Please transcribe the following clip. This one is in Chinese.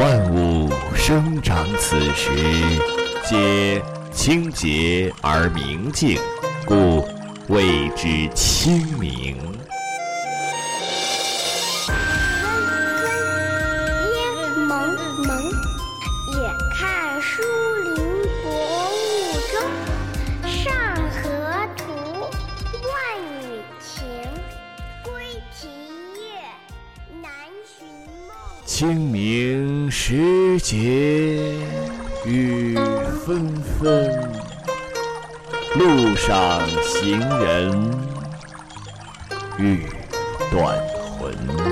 万物生长此时皆清洁而明净故谓之清明。清明时节雨纷纷，路上行人欲断魂。